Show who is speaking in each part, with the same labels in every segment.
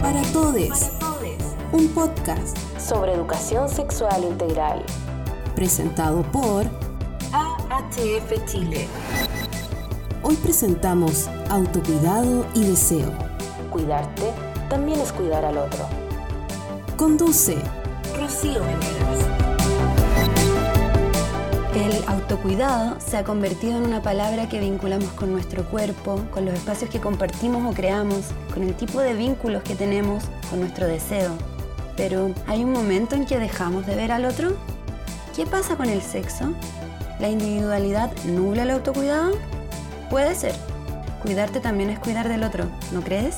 Speaker 1: Para Todes, un podcast
Speaker 2: sobre educación sexual integral.
Speaker 1: presentado por
Speaker 2: AHF Chile.
Speaker 1: Hoy presentamos Autocuidado y Deseo.
Speaker 2: Cuidarte también es cuidar al otro.
Speaker 1: Conduce
Speaker 2: Rocío Venegas.
Speaker 3: Autocuidado se ha convertido en una palabra que vinculamos con nuestro cuerpo, con los espacios que compartimos o creamos, con el tipo de vínculos que tenemos, con nuestro deseo. Pero ¿hay un momento en que dejamos de ver al otro? ¿Qué pasa con el sexo? ¿La individualidad nubla el autocuidado? Puede ser. Cuidarte también es cuidar del otro, ¿no crees?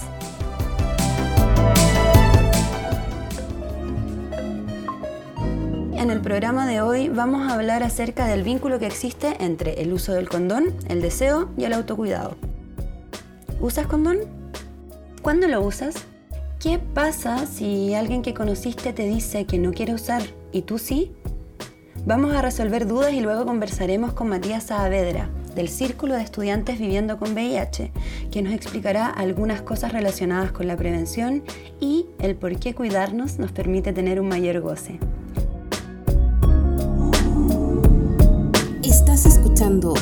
Speaker 3: En el programa de hoy vamos a hablar acerca del vínculo que existe entre el uso del condón, el deseo y el autocuidado. ¿Usas condón? ¿Cuándo lo usas? ¿Qué pasa si alguien que conociste te dice que no quiere usar y tú sí? Vamos a resolver dudas y luego conversaremos con Matías Saavedra, del Círculo de Estudiantes Viviendo con VIH, que nos explicará algunas cosas relacionadas con la prevención y el por qué cuidarnos nos permite tener un mayor goce.
Speaker 1: Estás escuchando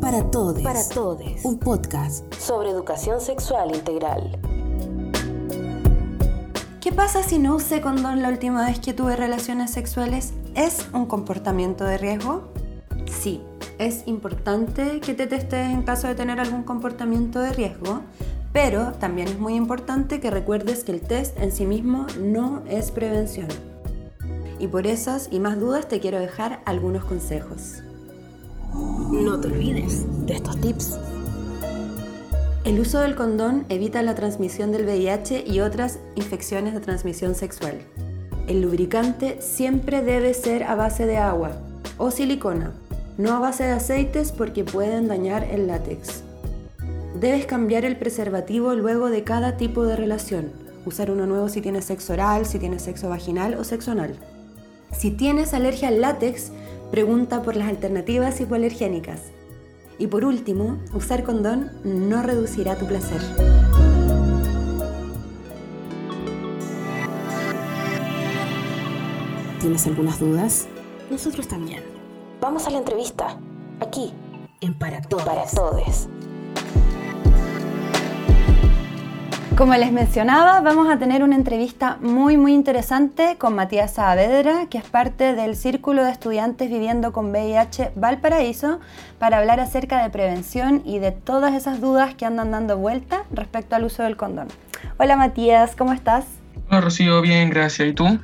Speaker 1: Para Todes,
Speaker 2: Para Todes.
Speaker 1: un podcast.
Speaker 2: Sobre educación sexual integral.
Speaker 3: ¿Qué pasa si no usé condón la última vez que tuve relaciones sexuales? ¿Es un comportamiento de riesgo? Sí, es importante que te testes en caso de tener algún comportamiento de riesgo, pero también es muy importante que recuerdes que el test en sí mismo no es prevención. Y por esas y más dudas te quiero dejar algunos consejos.
Speaker 2: No te olvides de estos tips.
Speaker 3: El uso del condón evita la transmisión del VIH y otras infecciones de transmisión sexual. El lubricante siempre debe ser a base de agua o silicona, no a base de aceites porque pueden dañar el látex. Debes cambiar el preservativo luego de cada tipo de relación. Usar uno nuevo si tienes sexo oral, si tienes sexo vaginal o sexo. Si tienes alergia al látex, pregunta por las alternativas hipoalergénicas. Y por último, usar condón no reducirá tu placer.
Speaker 1: ¿Tienes algunas dudas?
Speaker 2: Nosotros también. Vamos a la entrevista. Aquí. En Para Todes. Para Todes.
Speaker 3: Como les mencionaba, vamos a tener una entrevista muy muy interesante con Matías Saavedra, que es parte del Círculo de Estudiantes Viviendo con VIH Valparaíso, para hablar acerca de prevención y de todas esas dudas que andan dando vuelta respecto al uso del condón. Hola Matías, ¿cómo estás?
Speaker 4: Hola Rocío, bien, gracias. ¿Y tú?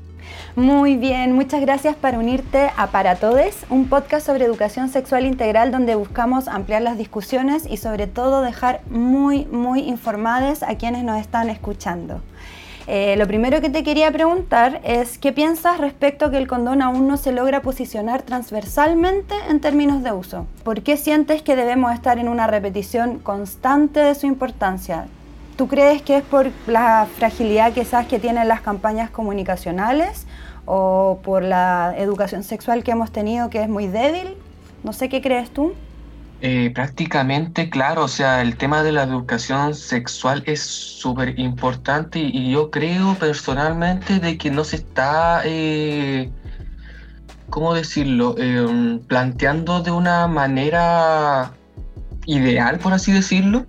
Speaker 3: Muy bien, muchas gracias por unirte a Para Todes, un podcast sobre educación sexual integral donde buscamos ampliar las discusiones y sobre todo dejar muy, muy informadas a quienes nos están escuchando. Eh, lo primero que te quería preguntar es qué piensas respecto a que el condón aún no se logra posicionar transversalmente en términos de uso. ¿Por qué sientes que debemos estar en una repetición constante de su importancia? ¿Tú crees que es por la fragilidad quizás que tienen las campañas comunicacionales o por la educación sexual que hemos tenido que es muy débil? No sé qué crees tú.
Speaker 4: Eh, prácticamente, claro, o sea, el tema de la educación sexual es súper importante y, yo creo personalmente de que no se está, eh, ¿cómo decirlo?, Eh, planteando de una manera ideal, por así decirlo.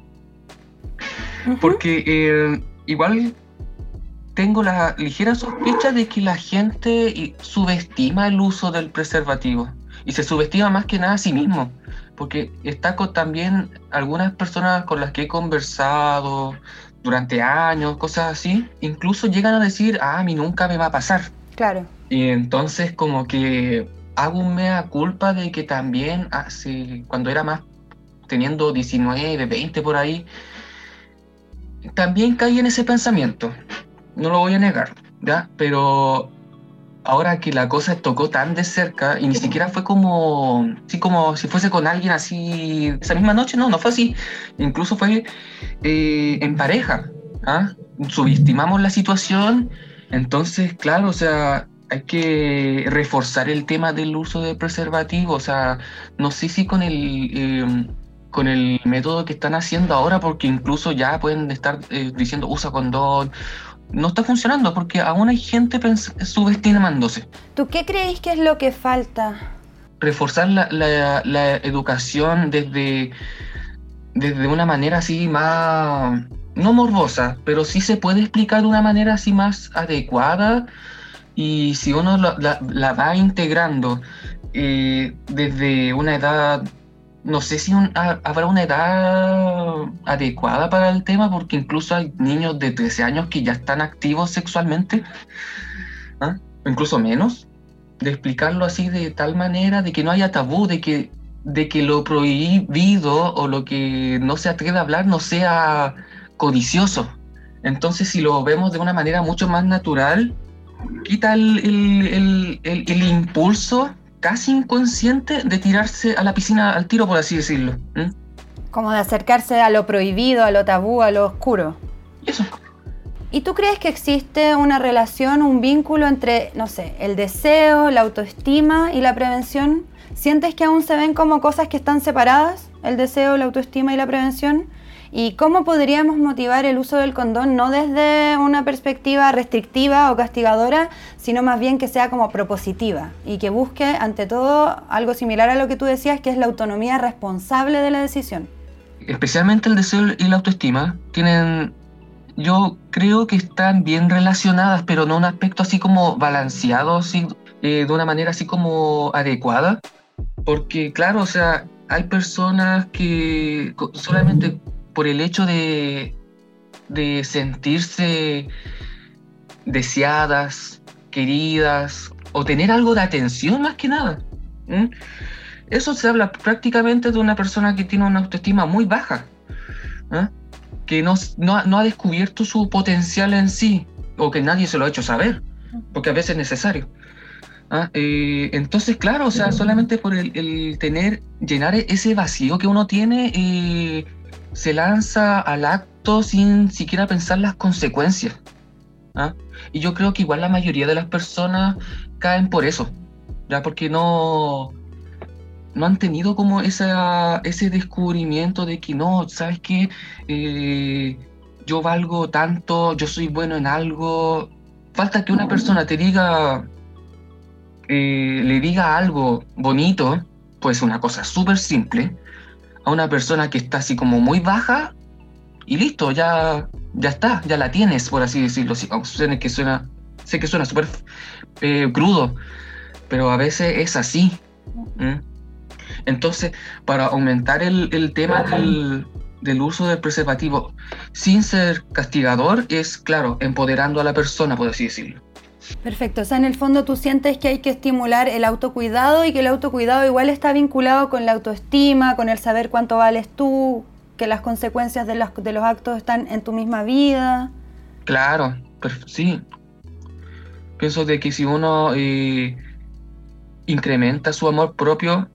Speaker 4: Porque eh, igual tengo la ligera sospecha de que la gente y- subestima el uso del preservativo y se subestima más que nada a sí mismo. Porque está con también algunas personas con las que he conversado durante años, cosas así, incluso llegan a decir, ah, a mí nunca me va a pasar.
Speaker 3: Claro.
Speaker 4: Y entonces como que hago un mea culpa de que también hace, cuando era más, teniendo 19, 20 por ahí, también caí en ese pensamiento. No lo voy a negar, ¿ya? Pero ahora que la cosa tocó tan de cerca y ni siquiera fue como, así como si fuese con alguien así esa misma noche, no, no fue así. Incluso fue eh, en pareja, ¿ah? Subestimamos la situación, entonces, claro, o sea, hay que reforzar el tema del uso de preservativo, o sea, no sé si con el... eh, con el método que están haciendo ahora, porque incluso ya pueden estar eh, diciendo usa condón. No está funcionando porque aún hay gente subestimándose.
Speaker 3: ¿Tú qué creéis que es lo que falta?
Speaker 4: Reforzar la, la, educación desde, desde una manera así más, no morbosa, pero sí se puede explicar de una manera así más adecuada y si uno la, la va integrando eh, desde una edad no sé si habrá una edad adecuada para el tema, porque incluso hay niños de 13 años que ya están activos sexualmente, ¿ah? incluso menos, de explicarlo así de tal manera de que no haya tabú, de que, de que lo prohibido o lo que no se atreve a hablar no sea codicioso. Entonces, si lo vemos de una manera mucho más natural, quita el, el, el, el impulso casi inconsciente de tirarse a la piscina al tiro, por así decirlo.
Speaker 3: Como de acercarse a lo prohibido, a lo tabú, a lo oscuro.
Speaker 4: Eso.
Speaker 3: ¿Y tú crees que existe una relación, un vínculo entre, no sé, el deseo, la autoestima y la prevención? ¿Sientes que aún se ven como cosas que están separadas, el deseo, la autoestima y la prevención? ¿Y cómo podríamos motivar el uso del condón no desde una perspectiva restrictiva o castigadora, sino más bien que sea como propositiva y que busque ante todo algo similar a lo que tú decías, que es la autonomía responsable de la decisión?
Speaker 4: Especialmente el deseo y la autoestima tienen, yo creo que están bien relacionadas, pero no un aspecto así como balanceado, así, eh, de una manera así como adecuada. Porque claro, o sea, hay personas que solamente por el hecho de, sentirse deseadas, queridas, o tener algo de atención más que nada. Eso se habla prácticamente de una persona que tiene una autoestima muy baja, que no, no, ha descubierto su potencial en sí, o que nadie se lo ha hecho saber, porque a veces es necesario. Eh, entonces, claro, o sea, solamente por el, tener, llenar ese vacío que uno tiene, eh, se lanza al acto sin siquiera pensar las consecuencias. ¿ah? Y yo creo que igual la mayoría de las personas caen por eso, ya porque no, no han tenido como esa, ese descubrimiento de que no, ¿sabes qué? Eh, yo valgo tanto, yo soy bueno en algo. Falta que una persona te diga, eh, le diga algo bonito, pues una cosa súper simple, a una persona que está así como muy baja y listo, ya, ya está, ya la tienes, por así decirlo. Sí, sé que suena, sé que suena súper eh, crudo, pero a veces es así. Entonces, para aumentar el, tema del, del, uso del preservativo sin ser castigador, es, claro, empoderando a la persona, por así decirlo.
Speaker 3: Perfecto, o sea, en el fondo tú sientes que hay que estimular el autocuidado y que el autocuidado igual está vinculado con la autoestima, con el saber cuánto vales tú, que las consecuencias de los, de los actos están en tu misma vida.
Speaker 4: Claro, sí. Pienso de que si uno eh, incrementa su amor propio,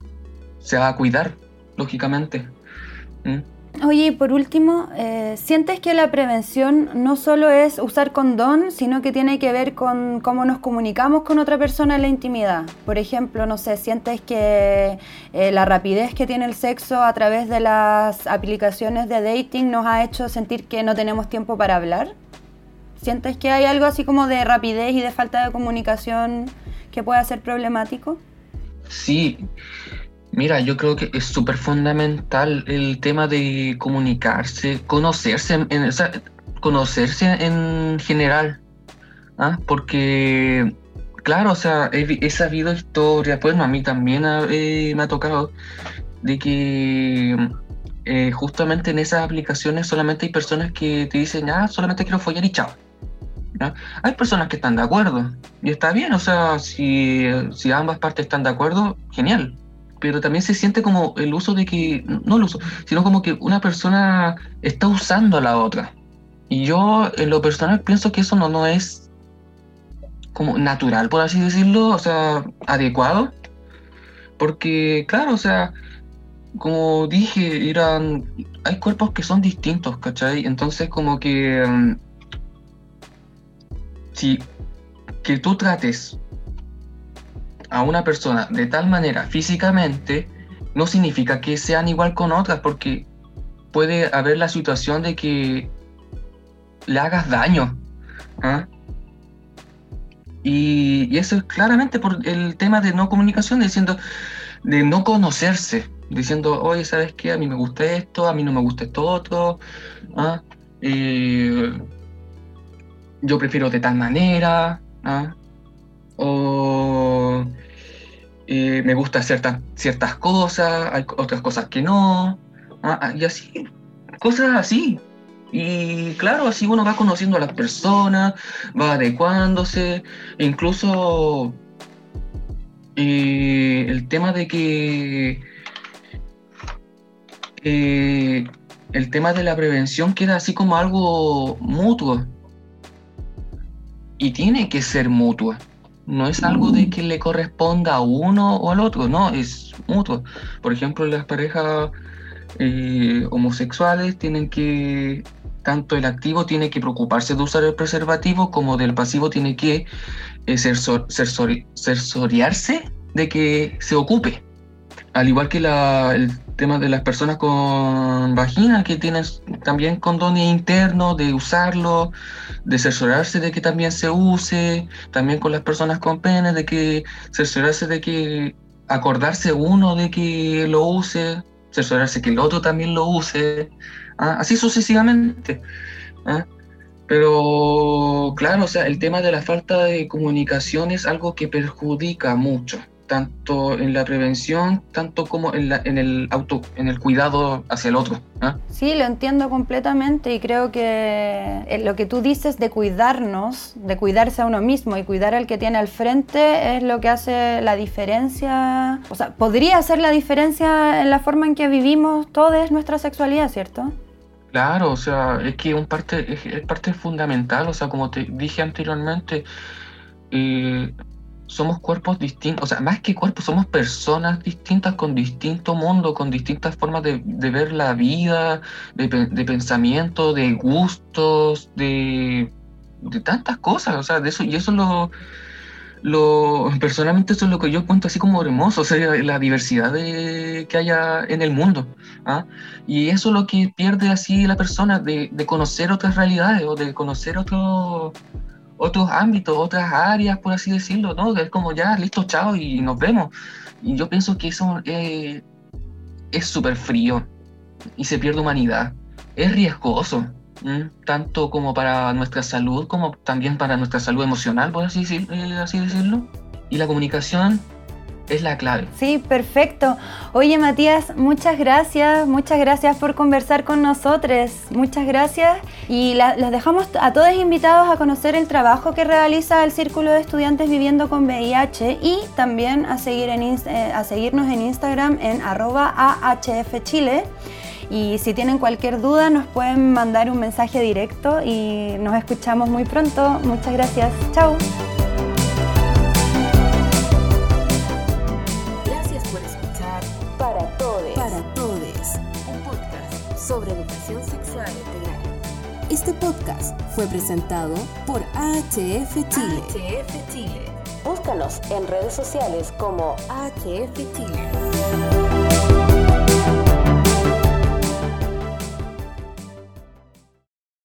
Speaker 4: se va a cuidar, lógicamente. ¿Mm?
Speaker 3: Oye, y por último, eh, ¿sientes que la prevención no solo es usar condón, sino que tiene que ver con cómo nos comunicamos con otra persona en la intimidad? Por ejemplo, no sé, ¿sientes que eh, la rapidez que tiene el sexo a través de las aplicaciones de dating nos ha hecho sentir que no tenemos tiempo para hablar? ¿Sientes que hay algo así como de rapidez y de falta de comunicación que pueda ser problemático?
Speaker 4: Sí, Mira, yo creo que es súper fundamental el tema de comunicarse, conocerse, en, conocerse en general, ¿ah? porque, claro, o sea, he, sabido historias, pues a mí también eh, me ha tocado de que eh, justamente en esas aplicaciones solamente hay personas que te dicen, ah, solamente quiero follar y chao. Hay personas que están de acuerdo y está bien, o sea, si, si ambas partes están de acuerdo, genial pero también se siente como el uso de que, no el uso, sino como que una persona está usando a la otra. Y yo en lo personal pienso que eso no, no es como natural, por así decirlo, o sea, adecuado. Porque, claro, o sea, como dije, eran, hay cuerpos que son distintos, ¿cachai? Entonces como que, mm, si que tú trates a una persona de tal manera físicamente no significa que sean igual con otras, porque puede haber la situación de que le hagas daño. ¿ah? Y, y, eso es claramente por el tema de no comunicación, diciendo, de no conocerse, diciendo, oye, ¿sabes qué? A mí me gusta esto, a mí no me gusta esto otro. ¿ah? Eh, yo prefiero de tal manera. ¿ah? O eh, me gusta hacer ciertas cosas, hay otras cosas que no. ¿ah? Y así, cosas así. Y claro, así uno va conociendo a las personas, va adecuándose, incluso eh, el tema de que eh, el tema de la prevención queda así como algo mutuo. Y tiene que ser mutua. No es algo de que le corresponda a uno o al otro, no, es mutuo. Por ejemplo, las parejas eh, homosexuales tienen que tanto el activo tiene que preocuparse de usar el preservativo como del pasivo tiene que eh, de que se ocupe. Al igual que el tema de las personas con vagina, que tienen también condones internos, de usarlo, de cerciorarse de que también se use, también con las personas con pene, de que cerciorarse de que acordarse uno de que lo use, cerciorarse que el otro también lo use, ¿ah? así sucesivamente. ¿ah? Pero claro, o sea, el tema de la falta de comunicación es algo que perjudica mucho, tanto en la prevención, tanto como en, la, en el auto, en el cuidado hacia el otro. ¿ah?
Speaker 3: Sí, lo entiendo completamente y creo que eh, lo que tú dices de cuidarnos, de cuidarse a uno mismo y cuidar al que tiene al frente es lo que hace la diferencia, o sea, podría hacer la diferencia en la forma en que vivimos toda nuestra sexualidad, ¿cierto?
Speaker 4: Claro, o sea, es que un parte, es, parte fundamental, o sea, como te dije anteriormente, eh, somos cuerpos distintos, o sea, más que cuerpos, somos personas distintas con distinto mundo, con distintas formas de, ver la vida, de, pensamiento, de gustos, de, de tantas cosas, o sea, de eso, y eso lo, lo, personalmente eso es lo que yo cuento así como hermoso, o sea, la diversidad de, que haya en el mundo. ¿ah? Y eso es lo que pierde así la persona, de, de conocer otras realidades o de conocer otros otros ámbitos, otras áreas, por así decirlo, ¿no? Es como ya, listo, chao y nos vemos. Y yo pienso que eso eh, es súper frío y se pierde humanidad. Es riesgoso, tanto como para nuestra salud, como también para nuestra salud emocional, por así, eh, así decirlo. Y la comunicación es la clave.
Speaker 3: Sí, perfecto. Oye, Matías, muchas gracias, muchas gracias por conversar con nosotros. Muchas gracias. Y los dejamos a todos invitados a conocer el trabajo que realiza el Círculo de Estudiantes Viviendo con VIH y también a, seguir en, eh, a seguirnos en Instagram en arroba ahfchile. Y si tienen cualquier duda nos pueden mandar un mensaje directo y nos escuchamos muy pronto. Muchas gracias. Chao.
Speaker 1: Podcast fue presentado por AHF Chile.
Speaker 2: AHF Chile. Búscanos en redes sociales como AHF Chile.